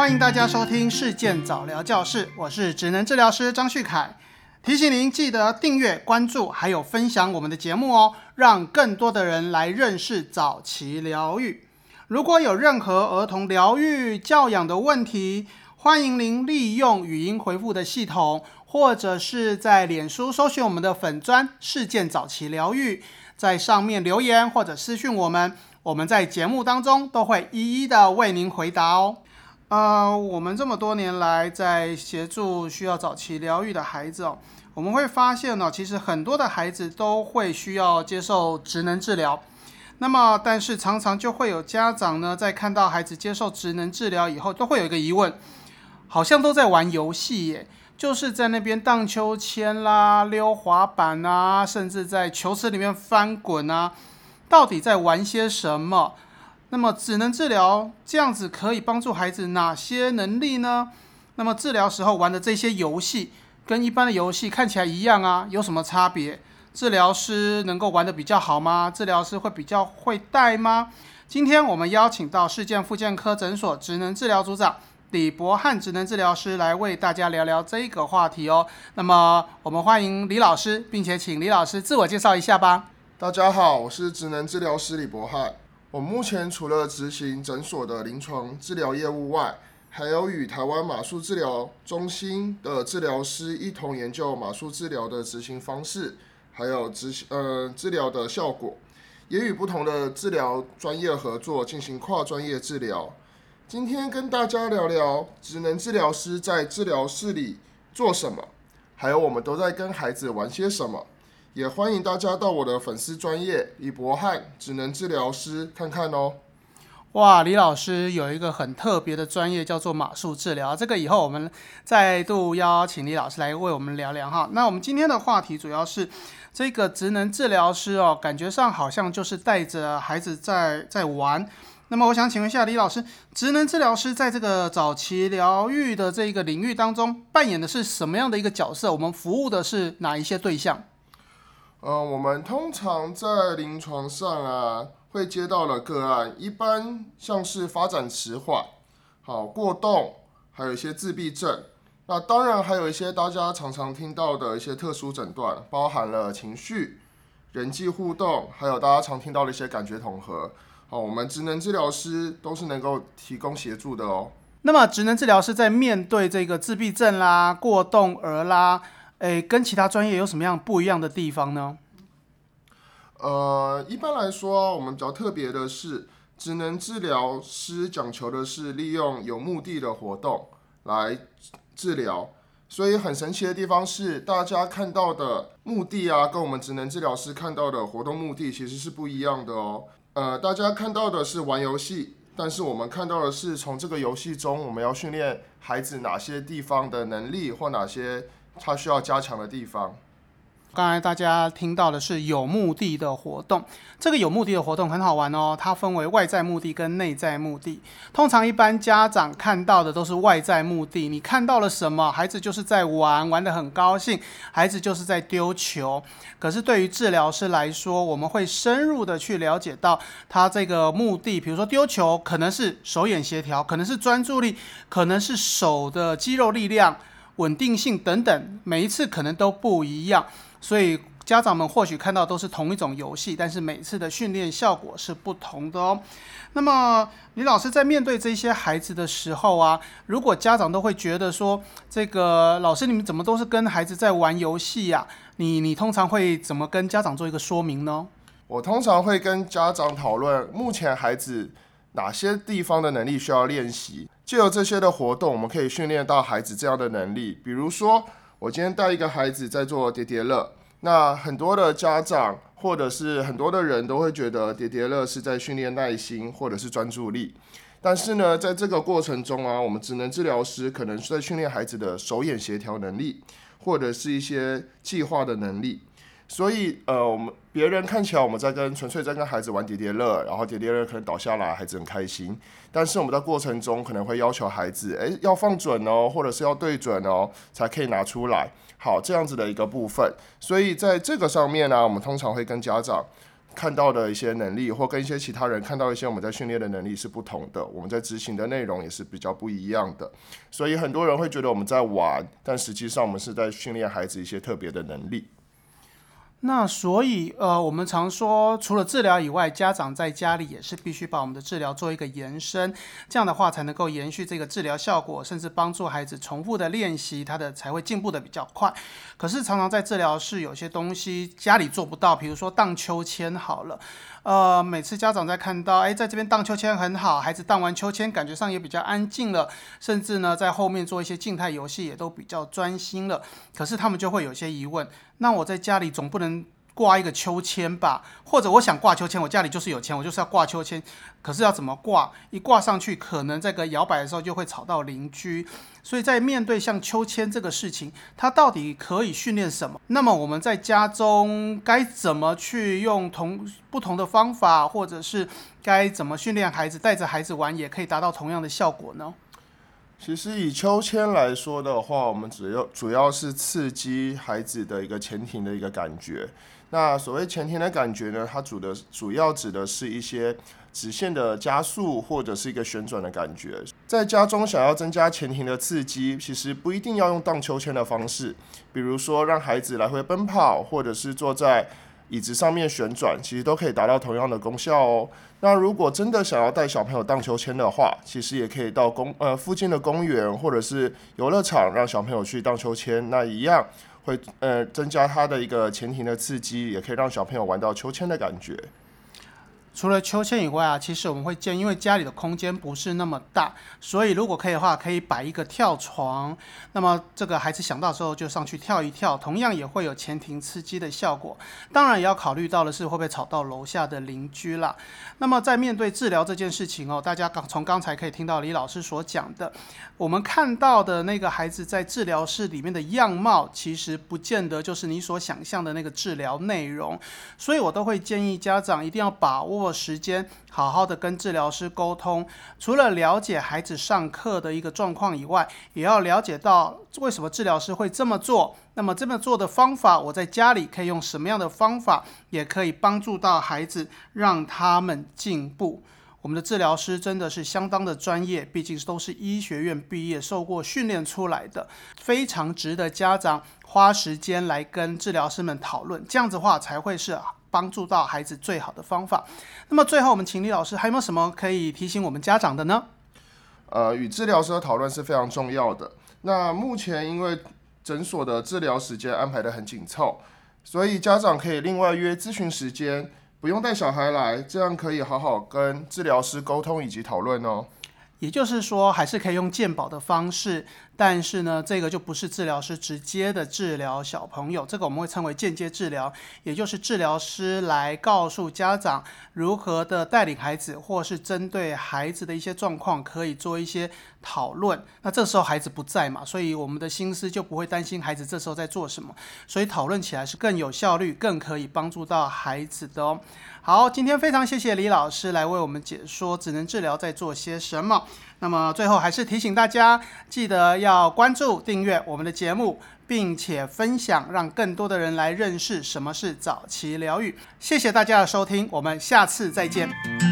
欢迎大家收听事件早疗教室，我是职能治疗师张旭凯。提醒您记得订阅、关注，还有分享我们的节目哦，让更多的人来认识早期疗愈。如果有任何儿童疗愈教养的问题，欢迎您利用语音回复的系统，或者是在脸书搜寻我们的粉砖事件早期疗愈，在上面留言或者私讯我们，我们在节目当中都会一一的为您回答哦。呃，我们这么多年来在协助需要早期疗愈的孩子哦，我们会发现呢，其实很多的孩子都会需要接受职能治疗。那么，但是常常就会有家长呢，在看到孩子接受职能治疗以后，都会有一个疑问，好像都在玩游戏耶，就是在那边荡秋千啦、溜滑板啊，甚至在球池里面翻滚啊，到底在玩些什么？那么，职能治疗这样子可以帮助孩子哪些能力呢？那么，治疗时候玩的这些游戏跟一般的游戏看起来一样啊，有什么差别？治疗师能够玩的比较好吗？治疗师会比较会带吗？今天我们邀请到世健复健科诊所职能治疗组长李博汉职能治疗师来为大家聊聊这个话题哦。那么，我们欢迎李老师，并且请李老师自我介绍一下吧。大家好，我是职能治疗师李博汉。我目前除了执行诊所的临床治疗业务外，还有与台湾马术治疗中心的治疗师一同研究马术治疗的执行方式，还有执行呃治疗的效果，也与不同的治疗专业合作进行跨专业治疗。今天跟大家聊聊职能治疗师在治疗室里做什么，还有我们都在跟孩子玩些什么。也欢迎大家到我的粉丝专业李博翰职能治疗师看看哦。哇，李老师有一个很特别的专业叫做马术治疗，这个以后我们再度邀请李老师来为我们聊聊哈。那我们今天的话题主要是这个职能治疗师哦，感觉上好像就是带着孩子在在玩。那么我想请问一下李老师，职能治疗师在这个早期疗愈的这个领域当中扮演的是什么样的一个角色？我们服务的是哪一些对象？呃，我们通常在临床上啊，会接到了个案，一般像是发展迟缓、好过动，还有一些自闭症。那当然还有一些大家常常听到的一些特殊诊断，包含了情绪、人际互动，还有大家常听到的一些感觉统合。好，我们职能治疗师都是能够提供协助的哦。那么，职能治疗师在面对这个自闭症啦、过动儿啦。诶，跟其他专业有什么样不一样的地方呢？呃，一般来说，我们比较特别的是，职能治疗师讲求的是利用有目的的活动来治疗，所以很神奇的地方是，大家看到的目的啊，跟我们职能治疗师看到的活动目的其实是不一样的哦。呃，大家看到的是玩游戏，但是我们看到的是从这个游戏中，我们要训练孩子哪些地方的能力或哪些。他需要加强的地方。刚才大家听到的是有目的的活动，这个有目的的活动很好玩哦。它分为外在目的跟内在目的。通常一般家长看到的都是外在目的，你看到了什么？孩子就是在玩，玩得很高兴，孩子就是在丢球。可是对于治疗师来说，我们会深入的去了解到他这个目的，比如说丢球，可能是手眼协调，可能是专注力，可能是手的肌肉力量。稳定性等等，每一次可能都不一样，所以家长们或许看到都是同一种游戏，但是每次的训练效果是不同的哦。那么李老师在面对这些孩子的时候啊，如果家长都会觉得说，这个老师你们怎么都是跟孩子在玩游戏呀？你你通常会怎么跟家长做一个说明呢？我通常会跟家长讨论目前孩子哪些地方的能力需要练习。借由这些的活动，我们可以训练到孩子这样的能力。比如说，我今天带一个孩子在做叠叠乐，那很多的家长或者是很多的人都会觉得叠叠乐是在训练耐心或者是专注力。但是呢，在这个过程中啊，我们职能治疗师可能是在训练孩子的手眼协调能力，或者是一些计划的能力。所以，呃，我们别人看起来我们在跟纯粹在跟孩子玩叠叠乐，然后叠叠乐可能倒下来，孩子很开心。但是我们在过程中可能会要求孩子，诶，要放准哦，或者是要对准哦，才可以拿出来。好，这样子的一个部分。所以在这个上面呢，我们通常会跟家长看到的一些能力，或跟一些其他人看到一些我们在训练的能力是不同的，我们在执行的内容也是比较不一样的。所以很多人会觉得我们在玩，但实际上我们是在训练孩子一些特别的能力。那所以，呃，我们常说，除了治疗以外，家长在家里也是必须把我们的治疗做一个延伸，这样的话才能够延续这个治疗效果，甚至帮助孩子重复的练习，他的才会进步的比较快。可是常常在治疗室有些东西家里做不到，比如说荡秋千好了。呃，每次家长在看到，哎，在这边荡秋千很好，孩子荡完秋千，感觉上也比较安静了，甚至呢，在后面做一些静态游戏也都比较专心了。可是他们就会有些疑问，那我在家里总不能。挂一个秋千吧，或者我想挂秋千，我家里就是有钱，我就是要挂秋千。可是要怎么挂？一挂上去，可能这个摇摆的时候就会吵到邻居。所以在面对像秋千这个事情，它到底可以训练什么？那么我们在家中该怎么去用同不同的方法，或者是该怎么训练孩子，带着孩子玩，也可以达到同样的效果呢？其实以秋千来说的话，我们主要主要是刺激孩子的一个前庭的一个感觉。那所谓前庭的感觉呢，它主的主要指的是一些直线的加速或者是一个旋转的感觉。在家中想要增加前庭的刺激，其实不一定要用荡秋千的方式，比如说让孩子来回奔跑，或者是坐在椅子上面旋转，其实都可以达到同样的功效哦。那如果真的想要带小朋友荡秋千的话，其实也可以到公呃附近的公园或者是游乐场，让小朋友去荡秋千，那一样。会呃增加他的一个前庭的刺激，也可以让小朋友玩到秋千的感觉。除了秋千以外啊，其实我们会建，因为家里的空间不是那么大，所以如果可以的话，可以摆一个跳床。那么这个孩子想到时候就上去跳一跳，同样也会有前庭刺激的效果。当然也要考虑到的是会不会吵到楼下的邻居啦。那么在面对治疗这件事情哦，大家刚从刚才可以听到李老师所讲的，我们看到的那个孩子在治疗室里面的样貌，其实不见得就是你所想象的那个治疗内容。所以我都会建议家长一定要把握。时间好好的跟治疗师沟通，除了了解孩子上课的一个状况以外，也要了解到为什么治疗师会这么做。那么这么做的方法，我在家里可以用什么样的方法，也可以帮助到孩子，让他们进步。我们的治疗师真的是相当的专业，毕竟都是医学院毕业、受过训练出来的，非常值得家长花时间来跟治疗师们讨论。这样子话，才会是帮助到孩子最好的方法。那么最后，我们请李老师还有没有什么可以提醒我们家长的呢？呃，与治疗师的讨论是非常重要的。那目前因为诊所的治疗时间安排的很紧凑，所以家长可以另外约咨询时间，不用带小孩来，这样可以好好跟治疗师沟通以及讨论哦。也就是说，还是可以用鉴宝的方式。但是呢，这个就不是治疗师直接的治疗小朋友，这个我们会称为间接治疗，也就是治疗师来告诉家长如何的带领孩子，或是针对孩子的一些状况，可以做一些讨论。那这时候孩子不在嘛，所以我们的心思就不会担心孩子这时候在做什么，所以讨论起来是更有效率，更可以帮助到孩子的哦。好，今天非常谢谢李老师来为我们解说只能治疗在做些什么。那么最后还是提醒大家，记得要关注、订阅我们的节目，并且分享，让更多的人来认识什么是早期疗愈。谢谢大家的收听，我们下次再见。